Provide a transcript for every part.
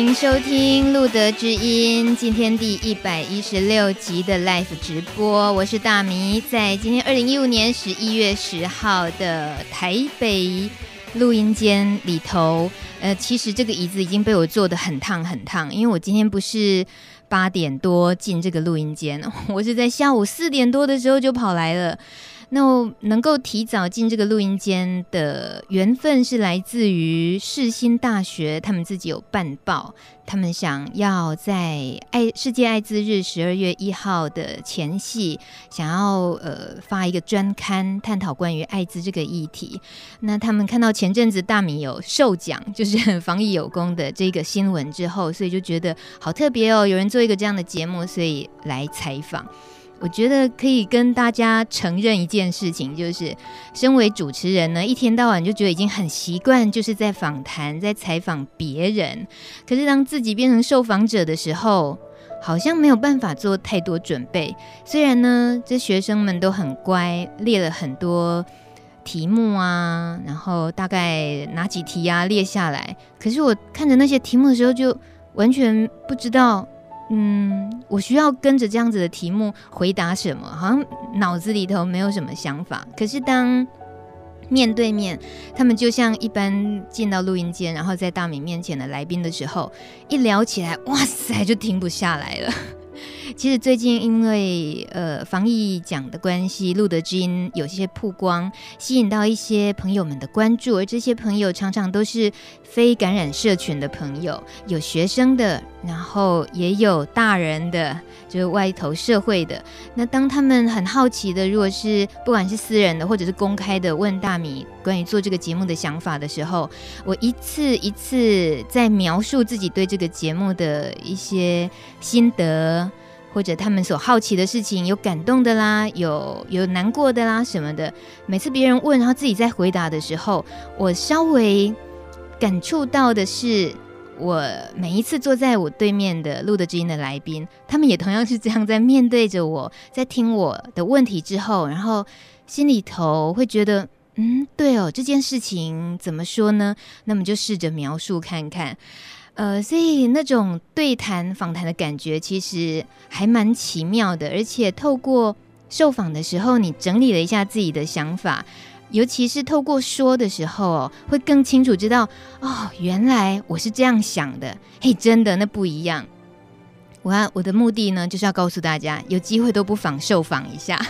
迎收听《路德之音》今天第一百一十六集的 Live 直播，我是大米，在今天二零一五年十一月十号的台北录音间里头。呃，其实这个椅子已经被我坐得很烫很烫，因为我今天不是八点多进这个录音间，我是在下午四点多的时候就跑来了。那能够提早进这个录音间的缘分是来自于世新大学，他们自己有办报，他们想要在爱世界艾滋日十二月一号的前夕，想要呃发一个专刊，探讨关于艾滋这个议题。那他们看到前阵子大米有受奖，就是防疫有功的这个新闻之后，所以就觉得好特别哦，有人做一个这样的节目，所以来采访。我觉得可以跟大家承认一件事情，就是身为主持人呢，一天到晚就觉得已经很习惯，就是在访谈、在采访别人。可是当自己变成受访者的时候，好像没有办法做太多准备。虽然呢，这学生们都很乖，列了很多题目啊，然后大概哪几题啊列下来，可是我看着那些题目的时候，就完全不知道。嗯，我需要跟着这样子的题目回答什么？好像脑子里头没有什么想法。可是当面对面，他们就像一般进到录音间，然后在大米面前的来宾的时候，一聊起来，哇塞，就停不下来了。其实最近因为呃防疫奖的关系，露德之音有些曝光，吸引到一些朋友们的关注，而这些朋友常常都是非感染社群的朋友，有学生的，然后也有大人的，就是外头社会的。那当他们很好奇的，如果是不管是私人的或者是公开的，问大米关于做这个节目的想法的时候，我一次一次在描述自己对这个节目的一些心得。或者他们所好奇的事情，有感动的啦，有有难过的啦什么的。每次别人问，然后自己在回答的时候，我稍微感触到的是，我每一次坐在我对面的露德之音的来宾，他们也同样是这样在面对着我，在听我的问题之后，然后心里头会觉得，嗯，对哦，这件事情怎么说呢？那么就试着描述看看。呃，所以那种对谈访谈的感觉其实还蛮奇妙的，而且透过受访的时候，你整理了一下自己的想法，尤其是透过说的时候哦，会更清楚知道哦，原来我是这样想的。嘿，真的那不一样。我我的目的呢，就是要告诉大家，有机会都不妨受访一下。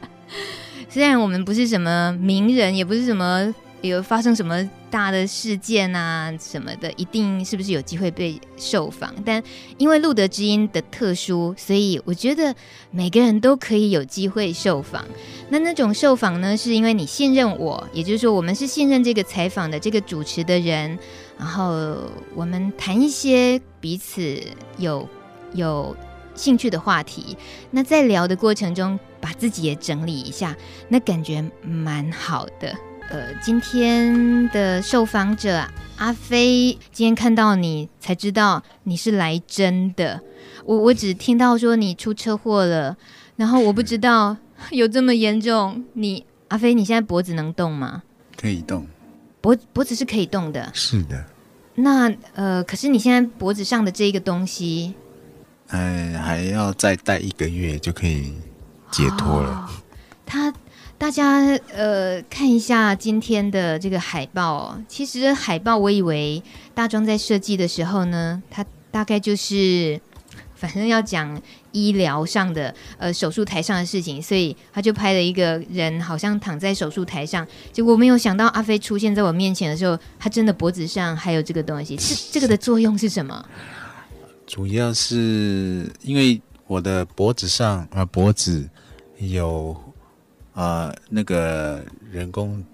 虽然我们不是什么名人，也不是什么。有发生什么大的事件啊什么的，一定是不是有机会被受访？但因为路德之音的特殊，所以我觉得每个人都可以有机会受访。那那种受访呢，是因为你信任我，也就是说，我们是信任这个采访的这个主持的人，然后我们谈一些彼此有有兴趣的话题。那在聊的过程中，把自己也整理一下，那感觉蛮好的。呃，今天的受访者阿飞，今天看到你才知道你是来真的。我我只听到说你出车祸了，然后我不知道有这么严重。你阿飞，你现在脖子能动吗？可以动，脖脖子是可以动的。是的。那呃，可是你现在脖子上的这一个东西，哎，还要再戴一个月就可以解脱了。哦，他。大家呃看一下今天的这个海报哦。其实海报我以为大庄在设计的时候呢，他大概就是反正要讲医疗上的呃手术台上的事情，所以他就拍了一个人好像躺在手术台上。结果没有想到阿飞出现在我面前的时候，他真的脖子上还有这个东西。这 这个的作用是什么？主要是因为我的脖子上啊、呃、脖子有。啊、呃，那个人工，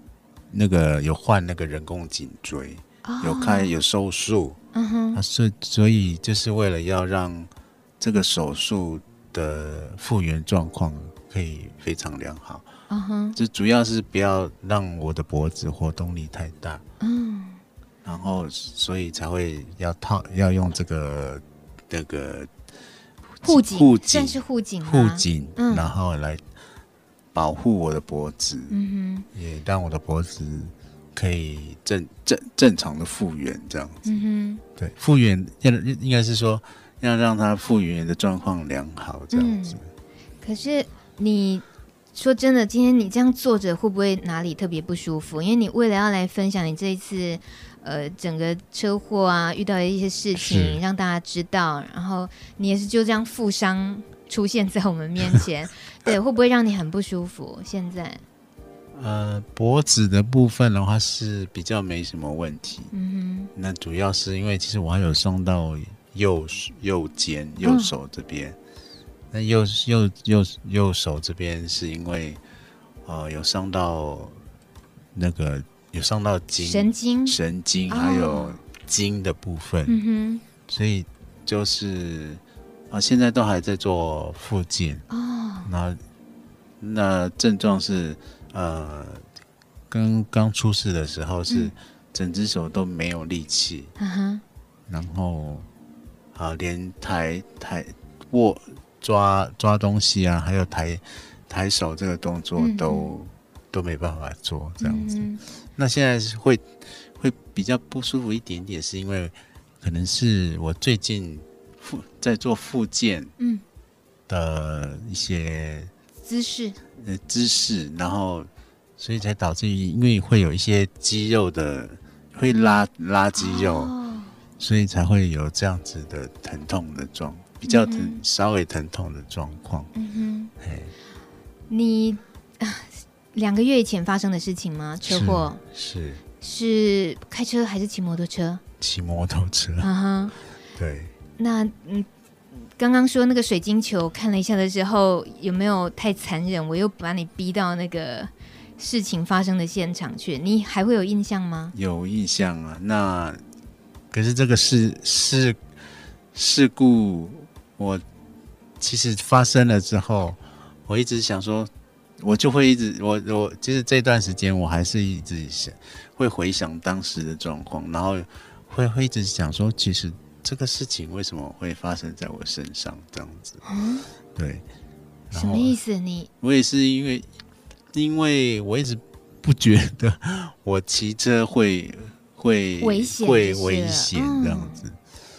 那个有换那个人工颈椎，oh. 有开有手术，嗯哼，所所以就是为了要让这个手术的复原状况可以非常良好，嗯哼，这主要是不要让我的脖子活动力太大，嗯、uh-huh.，然后所以才会要套要用这个那个护颈护颈，算是护颈护颈，然后来。保护我的脖子，嗯哼，也让我的脖子可以正正正常的复原这样子。嗯哼，对，复原要应该是说要让他复原的状况良好这样子。嗯、可是你说真的，今天你这样坐着会不会哪里特别不舒服？因为你为了要来分享你这一次呃整个车祸啊遇到的一些事情，让大家知道，然后你也是就这样负伤出现在我们面前，对，会不会让你很不舒服？现在？呃，脖子的部分的话是比较没什么问题。嗯哼，那主要是因为其实我还有伤到右右肩、右手这边。哦、那右右右右手这边是因为呃有伤到那个有伤到筋神经神经还有筋的部分。嗯哼，所以就是啊，现在都还在做复健。哦，那那症状是。呃，刚刚出事的时候是整只手都没有力气，嗯，然后啊，连抬抬握抓抓东西啊，还有抬抬手这个动作都、嗯、都没办法做，这样子。嗯、那现在是会会比较不舒服一点点，是因为可能是我最近复在做复健，嗯的一些姿势。呃，姿势，然后，所以才导致于，因为会有一些肌肉的会拉拉肌肉，哦，所以才会有这样子的疼痛的状，比较疼，嗯、稍微疼痛的状况。嗯哼，哎，你两个月以前发生的事情吗？车祸是是，是开车还是骑摩托车？骑摩托车。啊哈，对。那嗯。刚刚说那个水晶球看了一下的时候，有没有太残忍？我又把你逼到那个事情发生的现场去，你还会有印象吗？有印象啊。那可是这个事事事故，我其实发生了之后，我一直想说，我就会一直我我其实这段时间我还是一直想会回想当时的状况，然后会会一直想说，其实。这个事情为什么会发生在我身上？这样子，嗯，对，什么意思？你我也是因为，因为我一直不觉得我骑车会会危险，会危险这样子，嗯，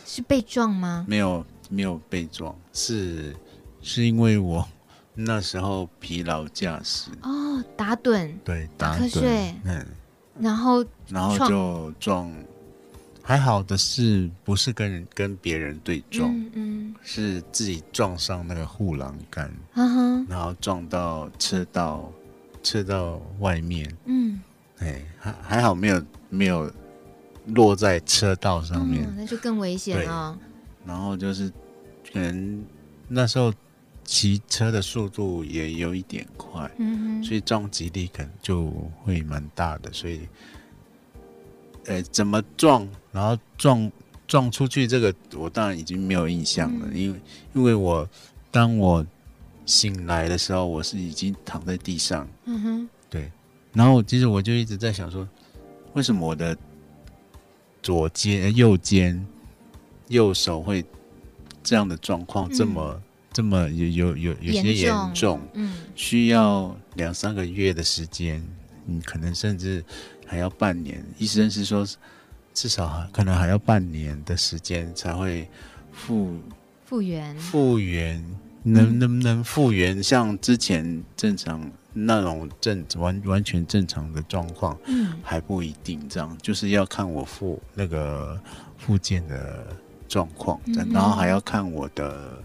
是被撞吗？没有，没有被撞，是是因为我那时候疲劳驾驶哦，打盹，对，打瞌睡，嗯，然后然后就撞。还好的是，不是跟人跟别人对撞，嗯，嗯，是自己撞上那个护栏杆，嗯，然后撞到车道，车道外面，嗯，哎，还还好没有没有落在车道上面，嗯，那就更危险了。然后就是可能那时候骑车的速度也有一点快，嗯，所以撞击力可能就会蛮大的，所以。呃，怎么撞，然后撞撞出去，这个我当然已经没有印象了，嗯、因为因为我当我醒来的时候，我是已经躺在地上，嗯哼，对，然后其实我就一直在想说，为什么我的左肩、右肩、右手会这样的状况这么、嗯、这么有有有有些严重，嗯，需要两三个月的时间，嗯，可能甚至。还要半年，医生是说，至少可能还要半年的时间才会复复原。复原能能不能复原像之前正常那种正完完全正常的状况，嗯，还不一定。这样就是要看我复那个复健的状况，然后还要看我的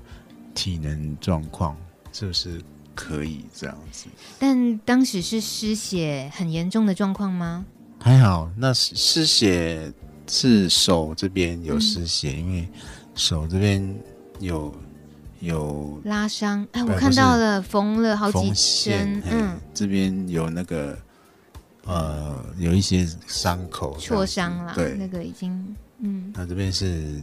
体能状况是不是。可以这样子，但当时是失血很严重的状况吗？还好，那失血是手这边有失血，嗯、因为手这边有有拉伤。哎，我看到了，缝了好几针。嗯，这边有那个呃，有一些伤口挫伤了。对，那个已经嗯，那这边是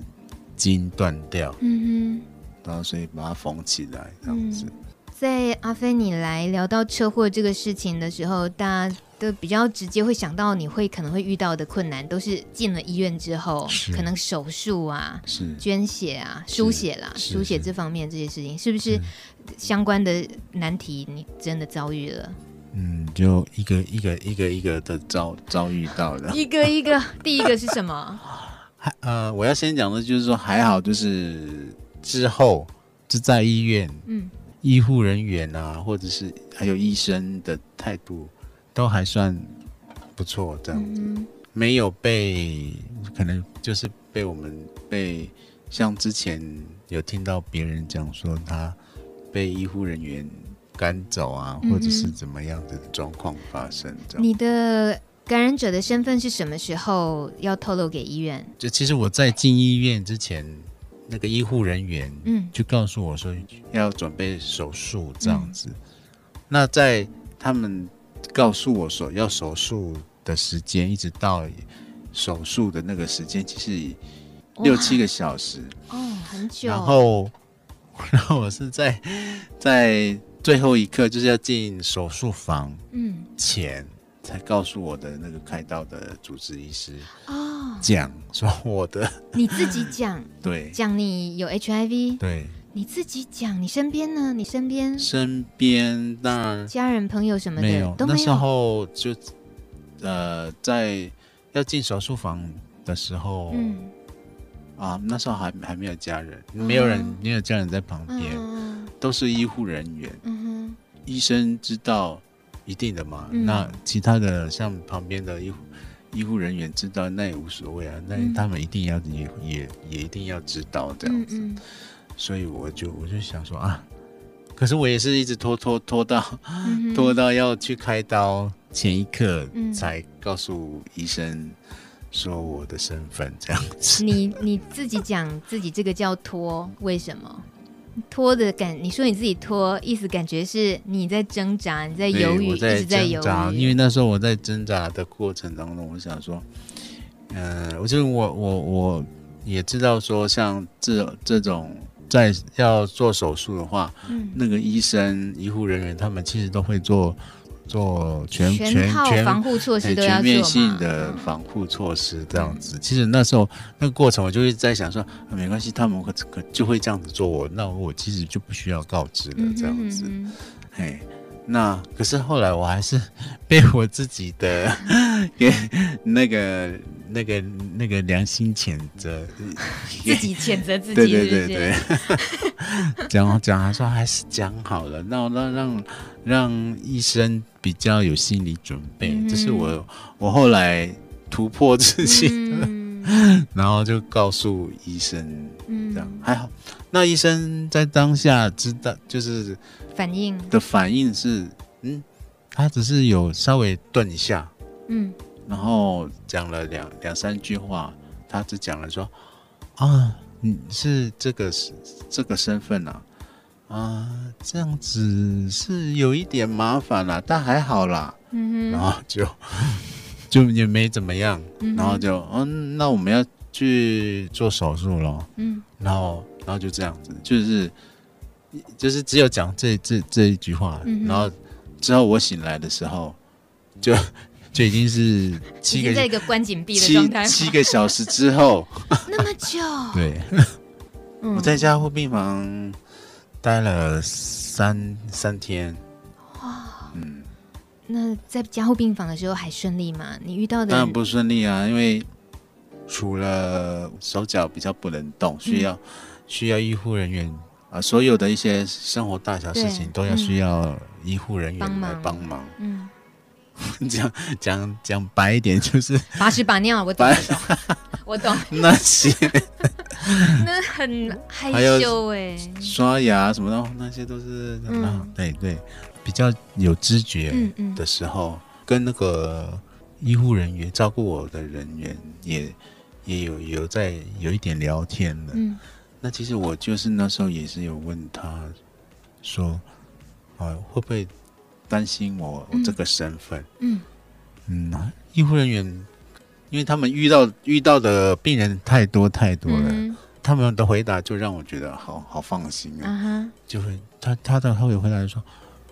筋断掉。嗯哼，然后所以把它缝起来这样子。嗯在阿飞你来聊到车祸这个事情的时候，大家都比较直接会想到你会可能会遇到的困难，都是进了医院之后，可能手术啊、是捐血啊、输血啦、输血这方面这些事情，是不是相关的难题？你真的遭遇了？嗯，就一个一个一个一个的遭遭遇到的，一个一个，第一个是什么？还呃，我要先讲的就是说还好，就是之后就在医院，嗯，医护人员啊，或者是还有医生的态度都还算不错，这样子，嗯、没有被可能就是被我们被像之前有听到别人讲说他被医护人员赶走啊，或者是怎么样的状况发生，这样。你的。感染者的身份是什么时候要透露给医院？就其实我在进医院之前，那个医护人员嗯就告诉我说要准备手术这样子。嗯、那在他们告诉我说要手术的时间，一直到手术的那个时间，其实六七个小时哦，很久。然后，然后我是在在最后一刻就是要进手术房嗯前。才告诉我的那个开刀的主治医师哦，讲说我的你自己讲。对，讲你有 HIV 对，你自己讲你身边呢？你身边身边当然。家人朋友什么的没有，都没有。那时候就呃在要进手术房的时候，嗯。啊那时候还还没有家人，没有人没有家人在旁边，都是医护人员，嗯哼，医生知道。一定的嘛，嗯、那其他的像旁边的医护医护人员知道那也无所谓啊，那他们一定要也也也一定要知道这样子，所以我就我就想说啊，可是我也是一直拖拖拖到、嗯、拖到要去开刀前一刻才告诉医生说我的身份这样子。你你自己讲自己这个叫拖，为什么？拖的感，你说你自己拖，意思感觉是你在挣扎，你在犹豫，在一直在犹豫。因为那时候我在挣扎的过程当中，我想说，嗯、呃，我就我我我也知道说，像这这种在要做手术的话，嗯、那个医生、医护人员他们其实都会做。做全全全防护措施，全面性的防护措施这样子。其实那时候那个过程，我就会在想说，啊、没关系，他们可可就会这样子做我，那我其实就不需要告知了这样子。嗯、哼哼嘿，那可是后来我还是 被我自己的给 那个那个那个良心谴责，自己谴责自己，对对对对，讲讲他说还是讲好了，那让让让医生。比较有心理准备，嗯、这是我我后来突破自己，嗯、然后就告诉医生，嗯、这样。还好。那医生在当下知道，就是反应。的反应是，嗯，他只是有稍微顿一下，嗯，然后讲了两两三句话，他只讲了说，啊，你是这个是这个身份啊。啊，这样子是有一点麻烦啦，但还好啦。嗯哼，然后就 就也没怎么样，嗯、然后就嗯，那我们要去做手术咯。嗯，然后然后就这样子，就是就是只有讲这这这一句话，嗯、然后之后我醒来的时候，就就已经是七个在一个关紧闭的状态，七七个小时之后，那么久，对，我在加护病房。待了三三天，哇，嗯，那在加护病房的时候还顺利吗？你遇到的当然不顺利啊，因为除了手脚比较不能动，需要、嗯、需要医护人员啊，所有的一些生活大小事情都要需要医护人员来帮忙。嗯，讲讲讲白一点就是把屎把尿，我懂，我懂 那些。那很害羞哎，刷牙什么的，那些都是嗯，对对，比较有知觉的时候，嗯嗯、跟那个医护人员照顾我的人员也也有有在有一点聊天的。嗯，那其实我就是那时候也是有问他说，啊，会不会担心我，我这个身份？嗯嗯，医护人员。因为他们遇到遇到的病人太多太多了，嗯、他们的回答就让我觉得好好放心啊。Uh. 就会他他的他会回答说：“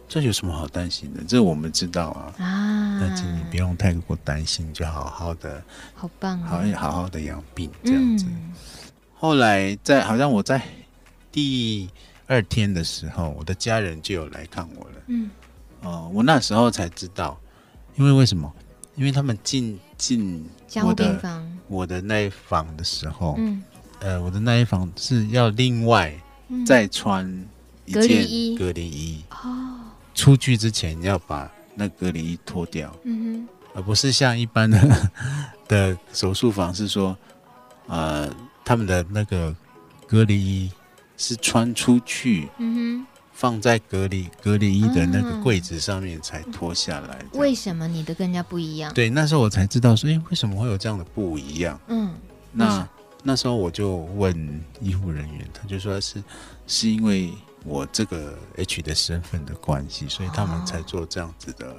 这有什么好担心的？这我们知道啊。啊，那请你不用太过担心，就好好的，好棒、啊，好好好的养病这样子。嗯、后来在好像我在第二天的时候，我的家人就有来看我了。嗯，哦，我那时候才知道，因为为什么？因为他们进进我的我的那一房的时候，嗯，呃，我的那一房是要另外再穿一件隔离衣。哦，出去之前要把那隔离衣脱掉，嗯哼，而不是像一般的 的手术房是说，呃，他们的那个隔离衣是穿出去，嗯哼。放在隔离隔离衣的那个柜子上面才脱下来。为什么你的跟人家不一样？对，那时候我才知道说，哎，为什么会有这样的不一样？嗯，那那时候我就问医护人员，他就说是是因为我这个 H 的身份的关系，所以他们才做这样子的。哦、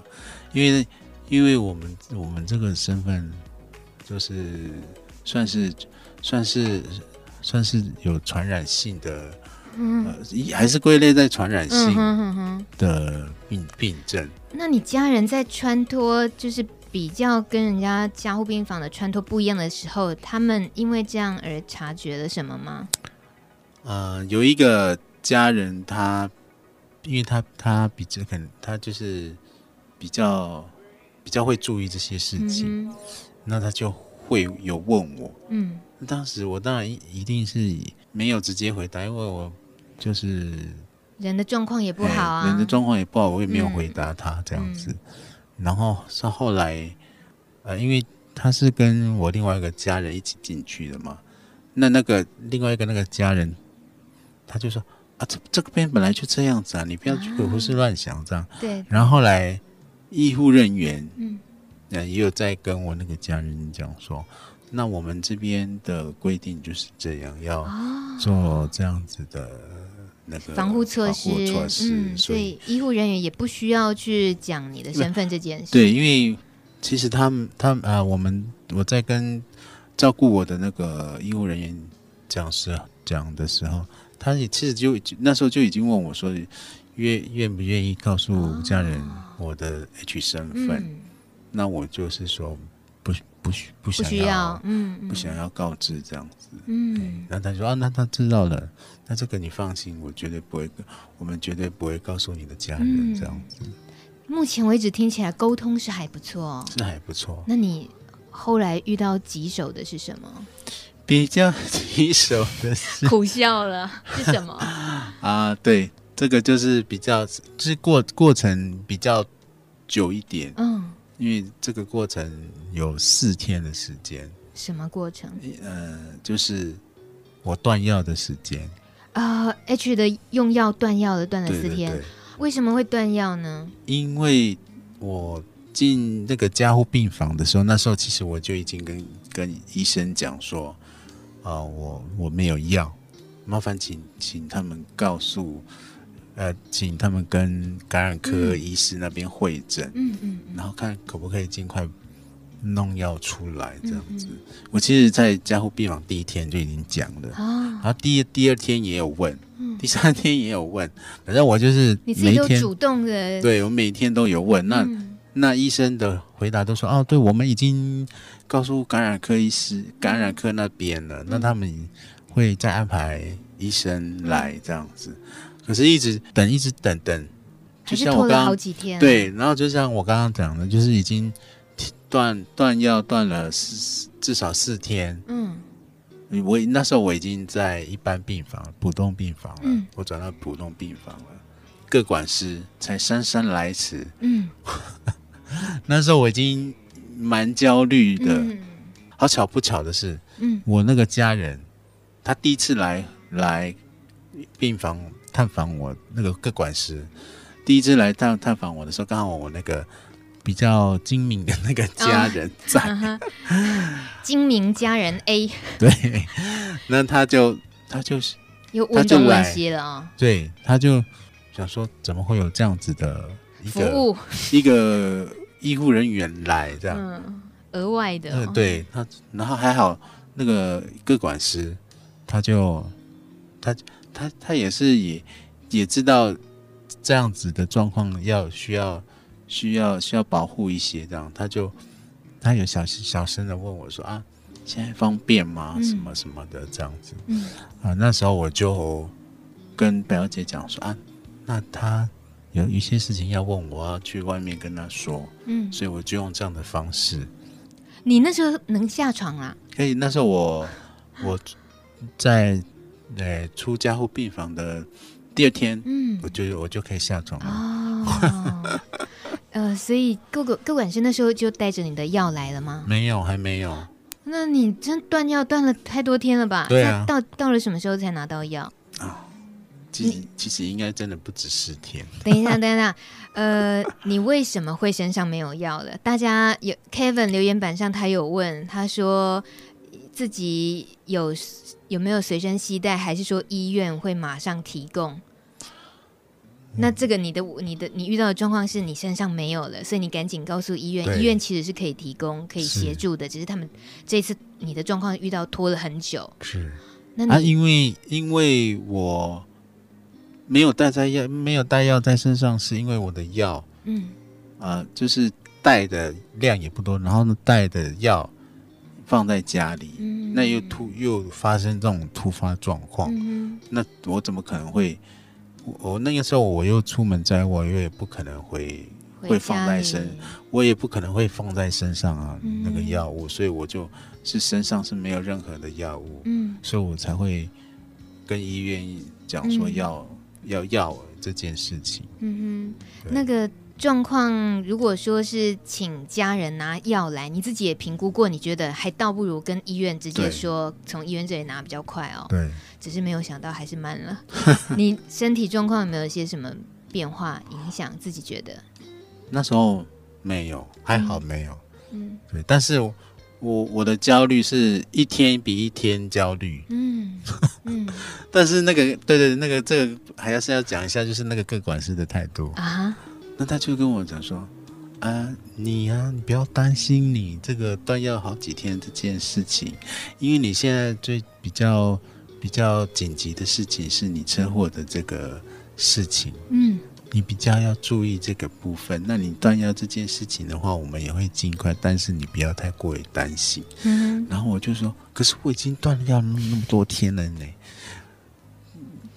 因为因为我们我们这个身份就是算是算是算是有传染性的。嗯，还是归类在传染性的病病症。那你家人在穿脱，就是比较跟人家加护病房的穿脱不一样的时候，他们因为这样而察觉了什么吗？呃，有一个家人他，他因为他他比较可能他就是比较比较会注意这些事情，嗯、那他就会有问我。嗯，当时我当然一定是没有直接回答，因为我。就是人的状况也不好啊，人的状况也不好，我也没有回答他这样子。嗯、然后是后来，呃，因为他是跟我另外一个家人一起进去的嘛，那那个另外一个那个家人，他就说啊，这这个边本来就这样子啊，你不要去胡思乱想这样。啊、对。然后后来医护人员，嗯，也有在跟我那个家人讲说，那我们这边的规定就是这样，要做这样子的。那个防护措施，措施嗯，所以医护人员也不需要去讲你的身份这件事。对，因为其实他们，他们啊，我们我在跟照顾我的那个医护人员讲时讲的时候，他也其实就那时候就已经问我说，愿愿不愿意告诉家人我的 H 身份？哦嗯、那我就是说。不不需不想要，嗯，不想要告知这样子，嗯，然后他说啊，那他知道了，那这个你放心，我绝对不会，我们绝对不会告诉你的家人这样子。目前为止听起来沟通是还不错，是还不错。那你后来遇到棘手的是什么？比较棘手的是 苦笑了，是什么？啊，对，这个就是比较，就是过过程比较久一点，嗯。因为这个过程有四天的时间。什么过程？呃，就是我断药的时间。啊、呃、H 的用药断药了断了四天。对对对。为什么会断药呢？因为我进那个加护病房的时候，那时候其实我就已经跟跟医生讲说，啊、呃，我我没有药，麻烦请请他们告诉。呃，请他们跟感染科医师那边会诊，嗯嗯，然后看可不可以尽快弄药出来，这样子。嗯嗯，我其实，在加护病房第一天就已经讲了，啊，然后第第二天也有问，嗯，第三天也有问，反正我就是每天，你自己主动的，对，我每天都有问。那、嗯、那医生的回答都说，哦，对，我们已经告诉感染科医师、感染科那边了，嗯、那他们会再安排医生来这样子。可是，一直等，一直等等，就像我刚刚好几天对，然后就像我刚刚讲的，就是已经断断药断了四至少四天。嗯，我那时候我已经在一般病房、普通病房了，嗯、我转到普通病房了，各管师才姗姗来迟。嗯，那时候我已经蛮焦虑的。嗯、好巧不巧的是，嗯，我那个家人他第一次来来病房。探访我那个各管师，第一次来探探访我的时候，刚好我那个比较精明的那个家人在，精明家人 A，对，那他就他就是又问东问西了啊，对，他就想说怎么会有这样子的一个服务。一个医护人员来这样，嗯，额外的、哦。嗯，对他，然后还好那个个管师他就他。他他也是也也知道这样子的状况要需要需要需要保护一些这样，他就他有小小声的问我说啊，现在方便吗？什么什么的这样子。嗯啊，那时候我就跟表姐讲说啊，那他有一些事情要问，我要去外面跟他说，嗯，所以我就用这样的方式。你那时候能下床啊？可以，那时候我我在呃出加护病房的第二天，嗯，我就我就可以下床了。哦，呃，所以各个各管师那时候就带着你的药来了吗？没有，还没有。那你真断药断了太多天了吧？对啊。到到了什么时候才拿到药？啊，其实其实应该真的不止十天。等一下，等一下，呃，你为什么会身上没有药了？大家有 Kevin 留言板上他有问，他说自己有有没有随身携带，还是说医院会马上提供？那这个你的你的你遇到的状况是你身上没有了，所以你赶紧告诉医院，医院其实是可以提供可以协助的，只是他们这次你的状况遇到拖了很久。是，那啊，因为因为我没有带在药，没有带药在身上，是因为我的药，嗯，啊、呃，就是带的量也不多，然后呢，带的药放在家里，嗯，那又突又发生这种突发状况，嗯，那我怎么可能会？我那个时候我又出门在外，我也不可能会会放在身，我也不可能会放在身上啊，嗯、那个药物，所以我就是身上是没有任何的药物，嗯，所以我才会跟医院讲说要、嗯、要药这件事情，嗯哼，那个状况如果说是请家人拿药来，你自己也评估过，你觉得还倒不如跟医院直接说从医院这里拿比较快哦，对。只是没有想到还是慢了。你 身体状况有没有一些什么变化影响？自己觉得那时候没有，还好没有。嗯，对。但是我我的焦虑是一天比一天焦虑。嗯嗯。但是那个对，对对，那个这个还要是要讲一下，就是那个各管事的态度啊。那他就跟我讲说啊，你呀、啊，你不要担心你这个断药好几天这件事情，因为你现在最比较。比较紧急的事情是你车祸的这个事情，嗯，你比较要注意这个部分。那你断药这件事情的话，我们也会尽快，但是你不要太过于担心。嗯，然后我就说，可是我已经断了药那么多天了呢。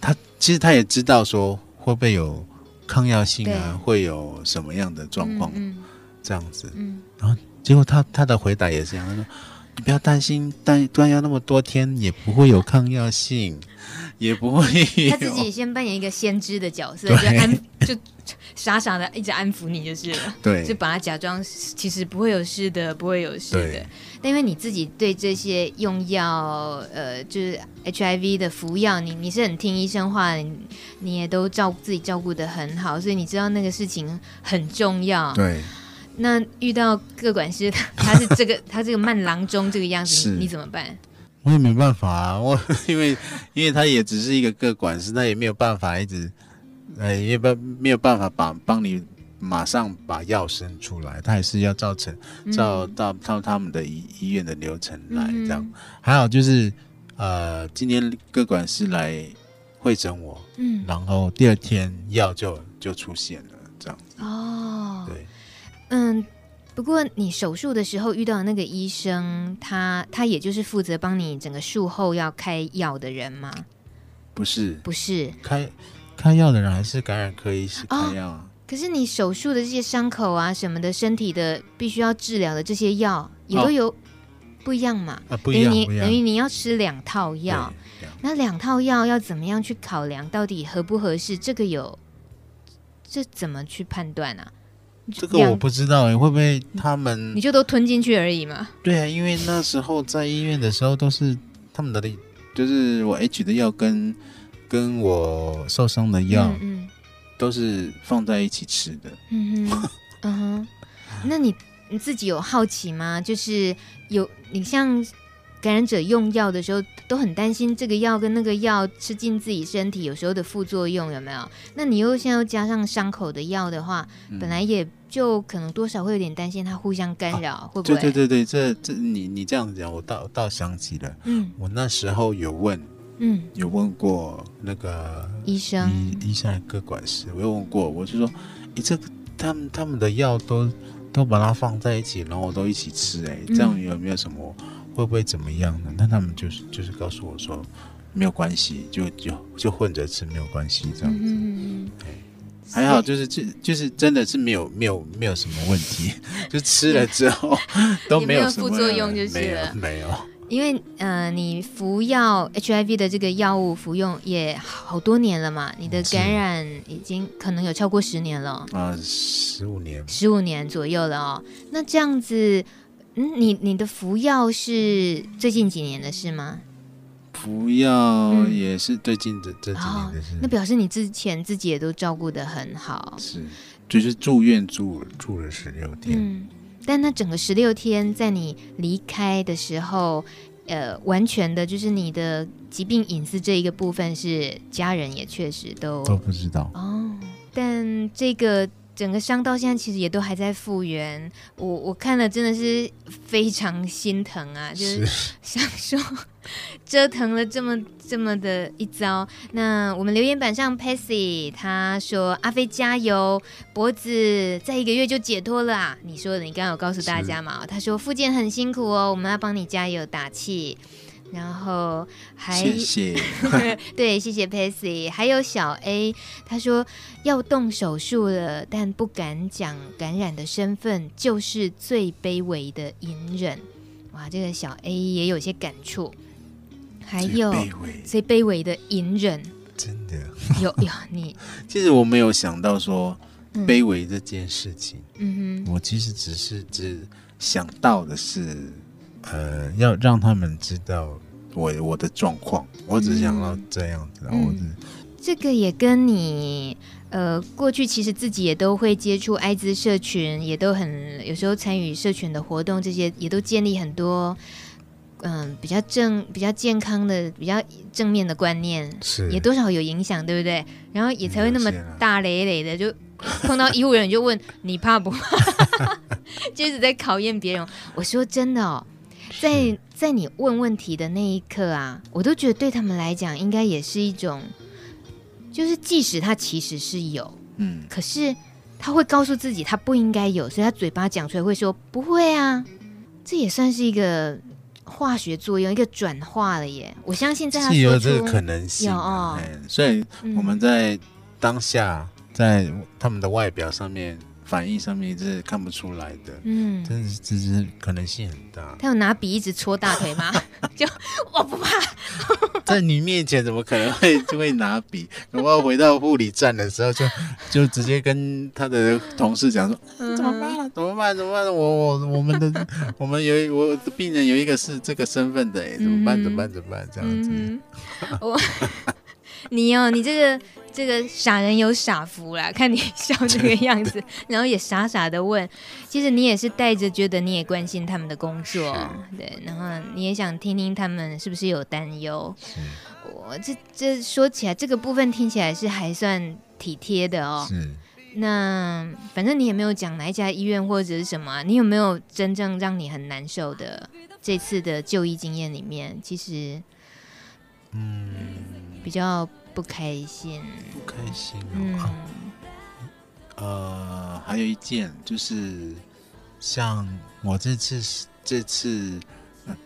他其实他也知道说会不会有抗药性啊，会有什么样的状况，这样子。嗯，然后结果他他的回答也是这样，他说。你不要担心，断断药那么多天也不会有抗药性，也不会。他自己先扮演一个先知的角色，就安就傻傻的一直安抚你就是了。对，就把他假装其实不会有事的，不会有事的。但因为你自己对这些用药，呃，就是 HIV 的服药，你你是很听医生话，你你也都照自己照顾的很好，所以你知道那个事情很重要。对。那遇到个管师，他是这个 他这个慢郎中这个样子，你，怎么办？我也没办法啊，我因为因为他也只是一个个管师，他也没有办法一直，呃，也不没有办法把帮你马上把药生出来，他还是要照成照到到他们的医医院的流程来这样。嗯、还有就是呃，今天各管师来会诊我，嗯，然后第二天药就就出现了这样子。哦，对。嗯，不过你手术的时候遇到的那个医生，他他也就是负责帮你整个术后要开药的人吗？不是，不是开开药的人，还是感染科医师开药啊。哦，可是你手术的这些伤口啊什么的，身体的必须要治疗的这些药，也都有不一样嘛？啊，不一样，等于你要吃两套药，那两套药要怎么样去考量，到底合不合适？这个有这怎么去判断啊？这个我不知道哎，会不会他们你就都吞进去而已嘛？对啊，因为那时候在医院的时候都是他们的，就是我 H 的药跟跟我受伤的药，嗯，嗯，都是放在一起吃的。嗯哼，嗯哼，那你你自己有好奇吗？就是有你像。感染者用药的时候都很担心这个药跟那个药吃进自己身体有时候的副作用有没有？那你又现在又加上伤口的药的话，嗯、本来也就可能多少会有点担心它互相干扰，啊、会不会？对对对对，这这你你这样子讲，我倒倒想起了，嗯，我那时候有问，嗯，有问过那个医生，医医生个管师，我有问过，我就说，你这个他们他们的药都都把它放在一起，然后都一起吃，哎，这样有没有什么？会不会怎么样呢？那他们就是就是告诉我说，没有关系，就就就混着吃没有关系这样子。嗯、还好，就是这就是真的是没有没有没有什么问题，就吃了之后都没有什么副作用，就是了没有。因为呃，你服药 HIV 的这个药物服用也好多年了嘛，你的感染已经可能有超过十年了啊，十五年，十五年左右了哦。那这样子，嗯，你你的服药是最近几年的事吗？服药也是最近的这几年的事。哦，那表示你之前自己也都照顾的很好。是，就是住院住住了十六天。嗯但那整个十六天，在你离开的时候，呃，完全的就是你的疾病隐私这一个部分，是家人也确实都都不知道哦。但这个整个伤到现在，其实也都还在复原。我我看了真的是非常心疼啊，就是 想说。折腾了这么这么的一遭，那我们留言板上 Passy 他说：“阿飞加油，脖子在一个月就解脱了啊！”你说的，你刚刚有告诉大家嘛？他说复健很辛苦哦，我们要帮你加油打气。然后还谢谢，对，谢谢 Patsy，。还有小 A，他说要动手术了，但不敢讲感染的身份，就是最卑微的隐忍。哇，这个小 A 也有些感触。还有最卑微的隐忍，真的有有你。其实我没有想到说卑微这件事情。嗯哼，我其实只是只想到的是，呃，要让他们知道我我的状况。我只想要这样子。嗯、我这个也跟你呃过去其实自己也都会接触艾滋社群，也都很有时候参与社群的活动，这些也都建立很多。嗯，比较正、比较健康的、比较正面的观念，是也多少有影响，对不对？然后也才会那么大累累的，就碰到医护人员就问你怕不怕，就一直在考验别人。我说真的哦，在在你问问题的那一刻啊，我都觉得对他们来讲，应该也是一种，就是即使他其实是有，嗯，可是他会告诉自己他不应该有，所以他嘴巴讲出来会说不会啊，这也算是一个。化学作用一个转化了耶，我相信在他是有这个可能性，哦，所以我们在当下在他们的外表上面反应上面是看不出来的，嗯，真的是这是可能性很大。他有拿笔一直戳大腿吗？就我不怕，在你面前怎么可能会 就会拿笔？我要回到护理站的时候就就直接跟他的同事讲说，怎么办？怎么办？怎么办？我我我们的 我们有我的病人有一个是这个身份的，哎，怎么办？怎么办？怎么办？这样子。嗯、我你哦，你这个这个傻人有傻福啦，看你笑这个样子，然后也傻傻的问，其实你也是带着觉得你也关心他们的工作，对，然后你也想听听他们是不是有担忧。我这这说起来，这个部分听起来是还算体贴的哦。是。那反正你也没有讲哪一家医院或者是什么，你有没有真正让你很难受的这次的就医经验里面？其实，嗯，比较不开心，不开心哦。嗯、呃，还有一件就是，像我这次这次、呃、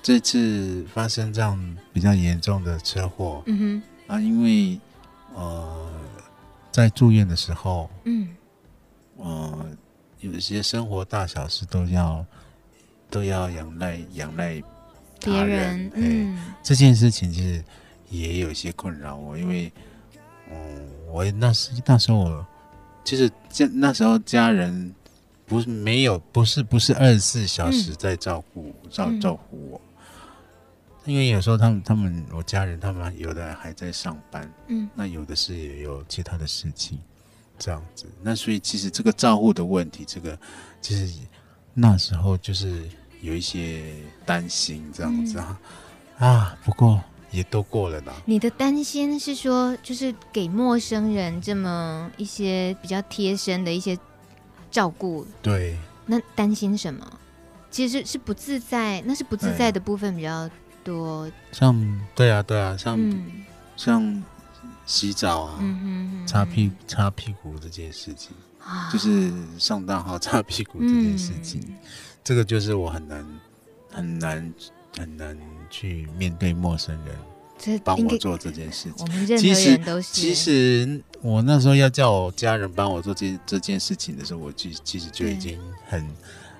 这次发生这样比较严重的车祸，嗯哼，啊，因为呃。在住院的时候，嗯，呃，有一些生活大小事都要都要仰赖仰赖别人，嗯，这件事情其实也有一些困扰我，因为，嗯，我那时那时候我其实这那时候家人不是没有不是不是二十四小时在照顾、嗯、照照顾我。因为有时候他们他们我家人他们有的还在上班，嗯，那有的是也有其他的事情，这样子。那所以其实这个照顾的问题，这个其实那时候就是有一些担心这样子啊，嗯、啊，不过也都过了啦。你的担心是说，就是给陌生人这么一些比较贴身的一些照顾，对。那担心什么？其实是不自在，那是不自在的部分比较。多像对啊对啊，像、嗯、像洗澡啊，嗯、哼哼擦屁擦屁股这件事情，啊、就是上大号 擦屁股这件事情，嗯、这个就是我很难很难很难去面对陌生人帮我做这件事情。其实，其实我那时候要叫我家人帮我做这这件事情的时候，我其其实就已经很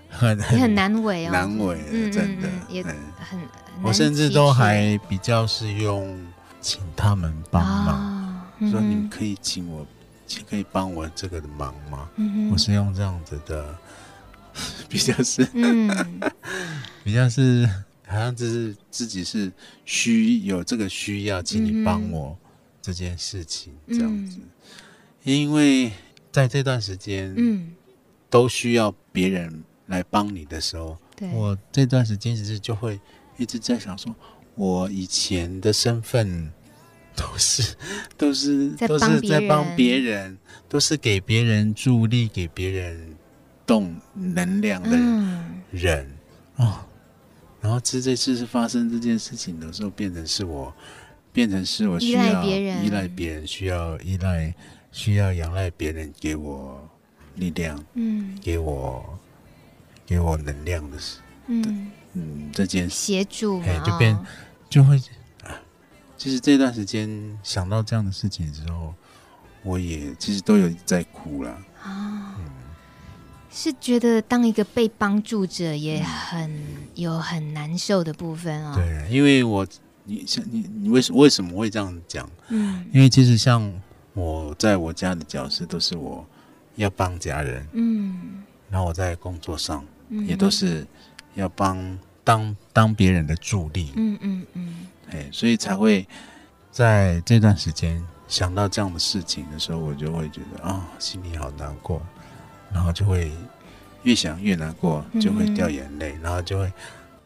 很很很难为哦，难为了，真的也很。我甚至都还比较是用请他们帮忙，说你可以请我，请可以帮我这个的忙吗？我是用这样子的，比较是，比较是。好像就是自己是需有这个需要，请你帮我这件事情这样子，因为在这段时间，嗯，都需要别人来帮你的时候，我这段时间其实就会一直在想说，我以前的身份都是 都是都是在帮别人，都是给别人助力、给别人动能量的人。哦。然后这这次是发生这件事情的时候，变成是我，变成是我需要依赖别人，需要依赖，需要仰赖别人给我力量，嗯，给我给我能量的事，嗯。嗯，这件事。协助，哎，就变就会啊，其实这段时间想到这样的事情之后，我也其实都有在哭了啊。嗯是觉得当一个被帮助者也很有很难受的部分哦。对，因为我你像你你为什么为什么会这样讲？嗯，因为其实像我在我家的角色都是我要帮家人，嗯，然后我在工作上也都是要帮当当别人的助力，嗯嗯嗯，哎，所以才会在这段时间想到这样的事情的时候，我就会觉得啊，心里好难过。然后就会越想越难过，就会掉眼泪，嗯、然后就会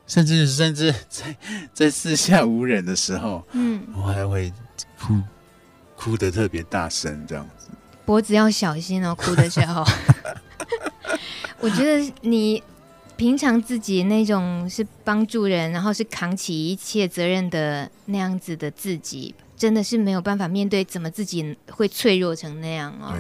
甚至甚至在在四下无人的时候，嗯，我还会哭哭得特别大声，这样子。脖子要小心哦，哭的时候。我觉得你平常自己那种是帮助人，然后是扛起一切责任的那样子的自己，真的是没有办法面对，怎么自己会脆弱成那样哦。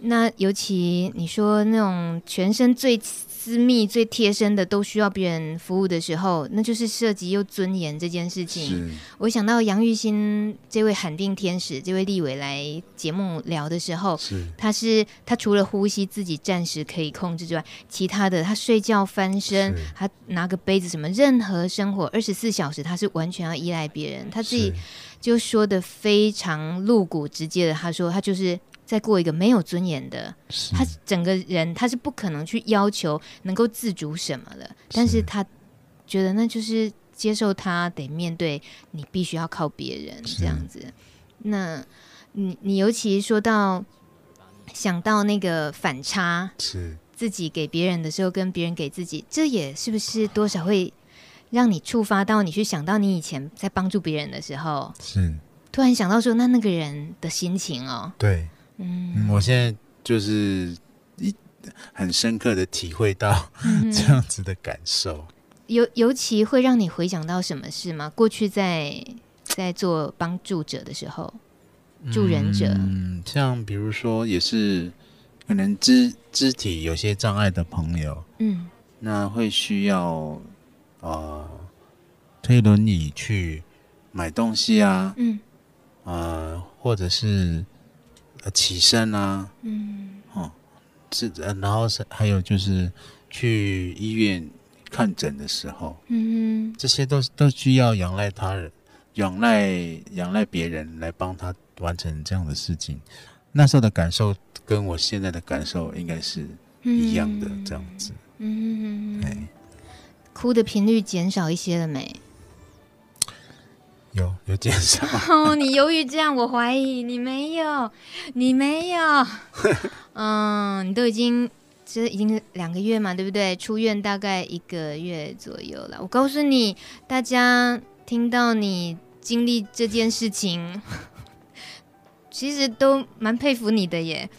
那尤其你说那种全身最私密、最贴身的都需要别人服务的时候，那就是涉及又尊严这件事情。我想到杨玉新这位罕定天使，这位立伟来节目聊的时候，是他是他除了呼吸自己暂时可以控制之外，其他的他睡觉、翻身，他拿个杯子什么，任何生活二十四小时他是完全要依赖别人。他自己就说的非常露骨直接的，他说他就是。再过一个没有尊严的，他整个人他是不可能去要求能够自主什么的，是。但是他觉得那就是接受他得面对，你必须要靠别人这样子。那你你尤其说到想到那个反差，是。自己给别人的时候跟别人给自己，这也是不是多少会让你触发到你去想到你以前在帮助别人的时候，是。突然想到说那那个人的心情哦，对。嗯，我现在就是一很深刻的体会到 这样子的感受，尤尤其会让你回想到什么事吗？过去在在做帮助者的时候，助人者，嗯，像比如说也是可能肢肢体有些障碍的朋友，嗯，那会需要呃推轮椅去买东西啊，嗯，呃，或者是。起身啊，嗯，哦，是，然后是还有就是去医院看诊的时候，嗯，这些都都需要仰赖他人，仰赖仰赖别人来帮他完成这样的事情。那时候的感受跟我现在的感受应该是一样的，这样子，嗯，哎，哭的频率减少一些了没？有有减少哦，你犹豫这样，我怀疑你没有，你没有，嗯，你都已经这已经两个月嘛，对不对？出院大概一个月左右了。我告诉你，大家听到你经历这件事情，其实都蛮佩服你的耶。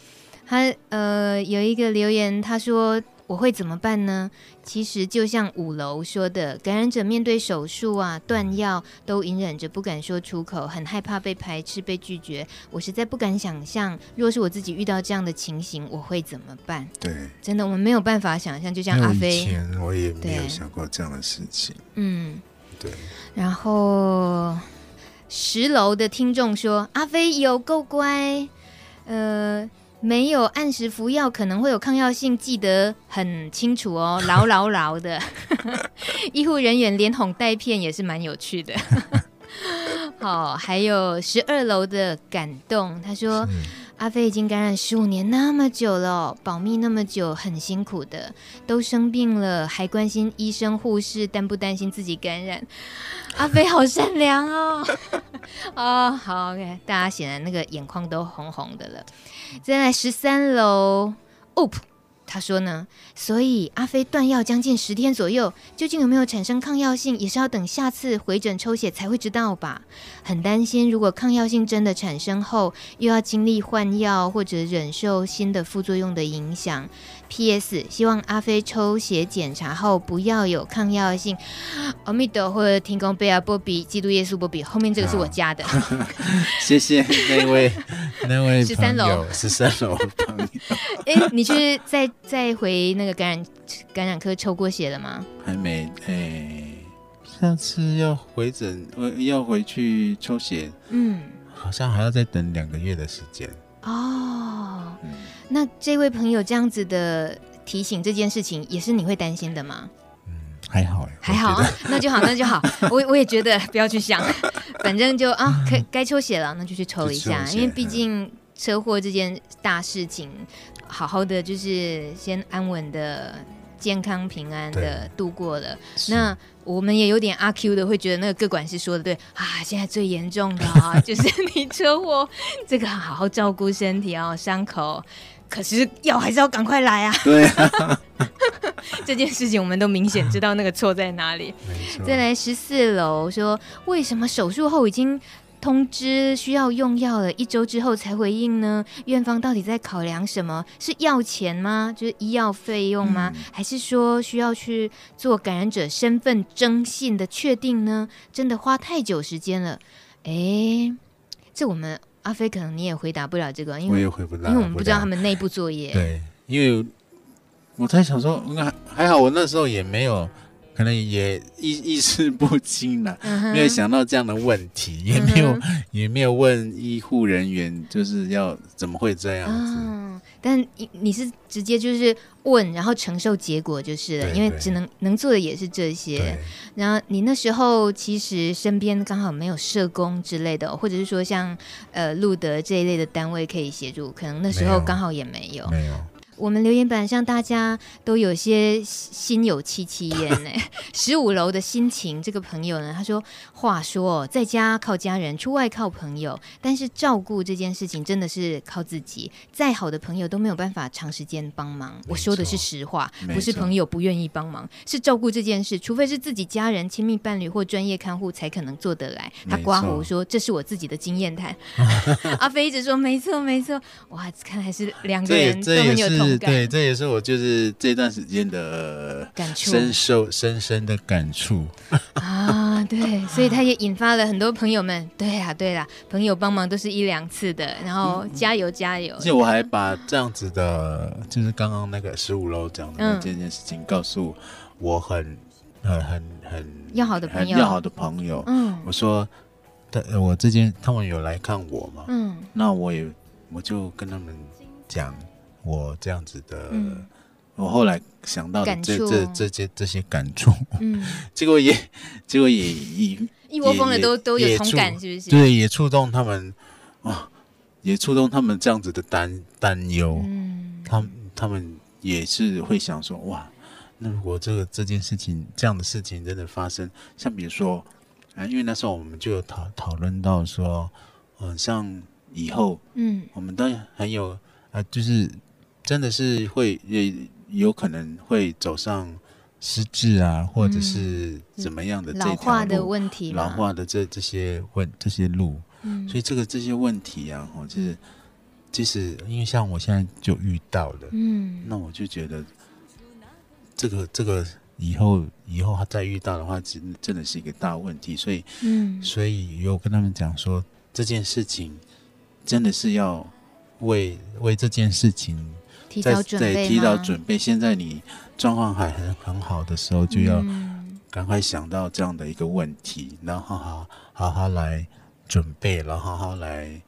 他呃有一个留言，他说。我会怎么办呢？其实就像五楼说的，感染者面对手术啊、断药都隐忍着不敢说出口，很害怕被排斥、被拒绝。我实在不敢想象，若是我自己遇到这样的情形，我会怎么办？对，真的我们没有办法想象。就像阿飞，以前我也没有想过这样的事情。嗯，对。然后十楼的听众说：“阿飞有够乖，呃，没有按时服药，可能会有抗药性，记得很清楚哦，牢牢牢的。”医护人员连哄带骗也是蛮有趣的。好，还有十二楼的感动，他说。阿飞已经感染十五年那么久了，保密那么久，很辛苦的，都生病了还关心医生护士，担不担心自己感染？阿飞好善良哦！哦，好，OK，大家显然那个眼眶都红红的了。再来十三楼，OP。他说呢，所以阿飞断药将近十天左右，究竟有没有产生抗药性，也是要等下次回诊抽血才会知道吧。很担心，如果抗药性真的产生后，又要经历换药或者忍受新的副作用的影响。P.S. 希望阿飞抽血检查后不要有抗药性。阿弥陀佛，天公贝尔，波比，基督耶稣波比，后面这个是我加的。谢谢那位 那位十三楼十三楼朋友。哎、欸，你去再再回那个感染感染科抽过血了吗？还没。哎、欸，下次要回诊，要回去抽血。嗯，好像还要再等两个月的时间。哦。嗯那这位朋友这样子的提醒，这件事情也是你会担心的吗？嗯，还好，还好啊，那就好，那就好。我我也觉得不要去想，反正就啊，该该抽血了，那就去抽一下，因为毕竟车祸这件大事情，好好的就是先安稳的、健康平安的度过了。那我们也有点阿 Q 的，会觉得那个个管师说的对啊，现在最严重的啊，就是你车祸，这个好好照顾身体哦，伤口。可是药还是要赶快来啊！对啊，这件事情我们都明显知道那个错在哪里。再来十四楼说，为什么手术后已经通知需要用药了，一周之后才回应呢？院方到底在考量什么？是药钱吗？就是医药费用吗？嗯、还是说需要去做感染者身份征信的确定呢？真的花太久时间了。哎，这我们。阿飞，可能你也回答不了这个，因为我也回不了，因为我们不知道他们内部作业。对，因为我在想说，那还好，我那时候也没有。可能也意意识不清了，没有想到这样的问题，也没有也没有问医护人员，就是要怎么会这样子？但你你是直接就是问，然后承受结果就是了，因为只能能做的也是这些。然后你那时候其实身边刚好没有社工之类的，或者是说像呃路德这一类的单位可以协助，可能那时候刚好也没有。没有。我们留言板上大家都有些心有戚戚焉呢。十五楼的心情，这个朋友呢，他说：“话说，在家靠家人，出外靠朋友，但是照顾这件事情真的是靠自己。再好的朋友都没有办法长时间帮忙。我说的是实话，不是朋友不愿意帮忙，是照顾这件事，除非是自己家人、亲密伴侣或专业看护才可能做得来。”他刮胡说：“这是我自己的经验谈。”阿飞一直说：“没错，没错。”哇，看来是两个人都很有同。对，这也是我就是这段时间的感触，深受深深的感触 啊。对，所以他也引发了很多朋友们。对呀、啊，对啦，朋友帮忙都是一两次的，然后加油加油。而且我还把这样子的，就是刚刚那个十五楼讲的这件事情，告诉我很很很很要好的朋友，要好的朋友。嗯，我说，他我之前他们有来看我嘛？嗯，那我也我就跟他们讲。我这样子的，嗯、我后来想到的这这这些这些感触，嗯，结果也结果也也一窝蜂的都都有同感，是不是？对，也触动他们啊，也触动他们这样子的担担忧，嗯，他们他们也是会想说，哇，那如果这个这件事情这样的事情真的发生，像比如说啊，因为那时候我们就有讨讨论到说，嗯、呃，像以后，嗯，我们当然很有啊、呃，就是。真的是会也有可能会走上失智啊，或者是怎么样的这条路，老化的问题，老化的这这些问这些路，嗯，所以这个这些问题啊，哦，就是即使因为像我现在就遇到了，嗯，那我就觉得这个这个以后以后他再遇到的话，真真的是一个大问题，所以嗯，所以有跟他们讲说这件事情真的是要为为这件事情。在在提早准备，现在你状况还很很好的时候，就要赶快想到这样的一个问题，嗯、然后好好好好来准备，然后好好来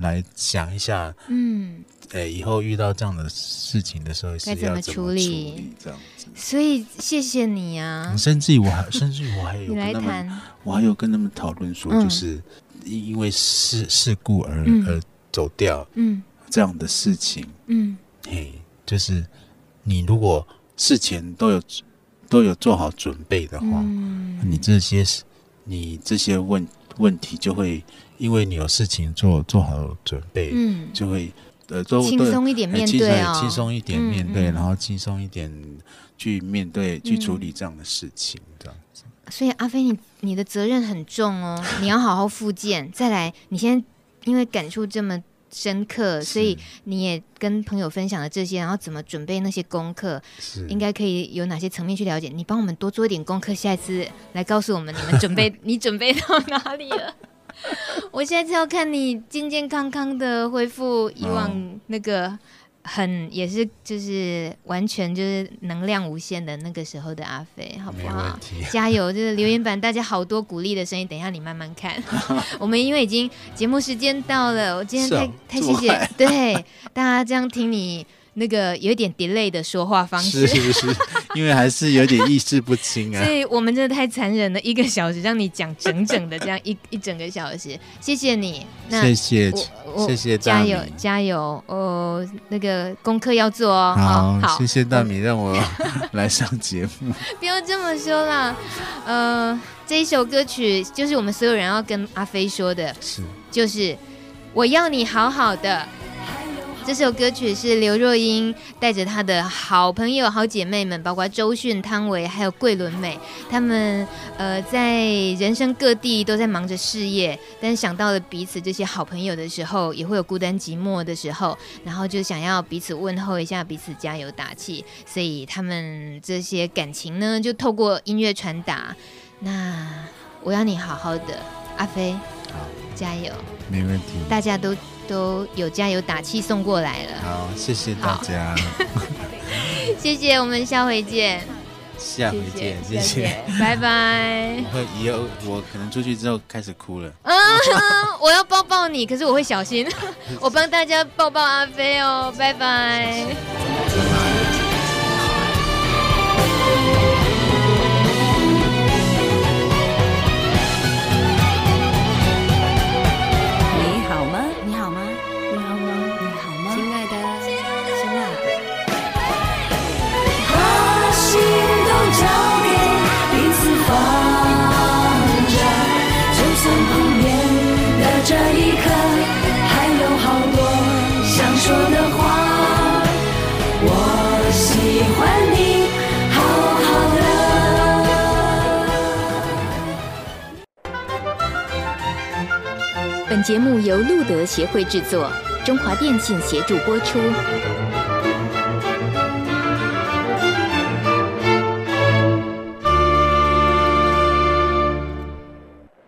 来想一下，嗯，哎，以后遇到这样的事情的时候是要怎么处理？这样子。所以谢谢你啊！甚至于我还，甚至于我还有 跟他们，我还有跟他们讨论说，就是因因为事事故而、嗯、而走掉，嗯，这样的事情，嗯，嘿，就是你如果事前都有都有做好准备的话，嗯、你这些你这些问问题就会。因为你有事情做，做好准备，嗯，就会呃，都轻松一点面对啊，轻松一点面对，然后轻松一点去面对、去处理这样的事情，这样子。所以阿飞，你你的责任很重哦，你要好好复健。再来，你现在因为感触这么深刻，所以你也跟朋友分享了这些，然后怎么准备那些功课，应该可以有哪些层面去了解？你帮我们多做一点功课，下一次来告诉我们你们准备，你准备到哪里了？我现在是要看你健健康康的恢复以往那个很也是就是完全就是能量无限的那个时候的阿飞，好不好？加油！就是留言板大家好多鼓励的声音，等一下你慢慢看。我们因为已经节目时间到了，我今天太太谢谢，对大家这样听你。那个有一点 delay 的说话方式，是是是，因为还是有点意识不清啊。所以我们真的太残忍了，一个小时让你讲整整的这样一 一整个小时，谢谢你。那谢谢，谢谢加油加油哦，那个功课要做哦。好，好谢谢大米让我 来上节目。不要这么说啦，呃，这一首歌曲就是我们所有人要跟阿飞说的，是，就是我要你好好的。这首歌曲是刘若英带着她的好朋友、好姐妹们，包括周迅、汤唯，还有桂纶镁，他们呃在人生各地都在忙着事业，但是想到了彼此这些好朋友的时候，也会有孤单寂寞的时候，然后就想要彼此问候一下，彼此加油打气，所以他们这些感情呢，就透过音乐传达。那我要你好好的，阿飞，好，加油，没问题，大家都。都有加油打气送过来了，好，谢谢大家，谢谢，我们下回见，下回见，谢谢，拜拜。我会以后我可能出去之后开始哭了，嗯，我要抱抱你，可是我会小心，我帮大家抱抱阿飞哦，拜拜。本节目由路德协会制作，中华电信协助播出。